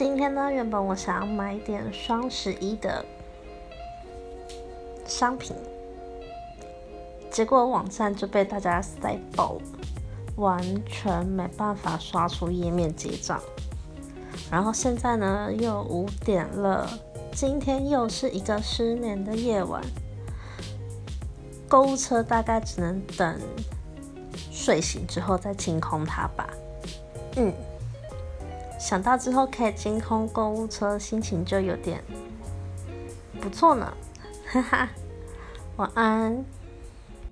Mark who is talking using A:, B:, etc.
A: 今天呢，原本我想要买点双十一的商品，结果网站就被大家塞爆了，完全没办法刷出页面结账。然后现在呢，又五点了，今天又是一个失眠的夜晚，购物车大概只能等睡醒之后再清空它吧。嗯。想到之后可以清空购物车，心情就有点不错呢，哈哈，晚安。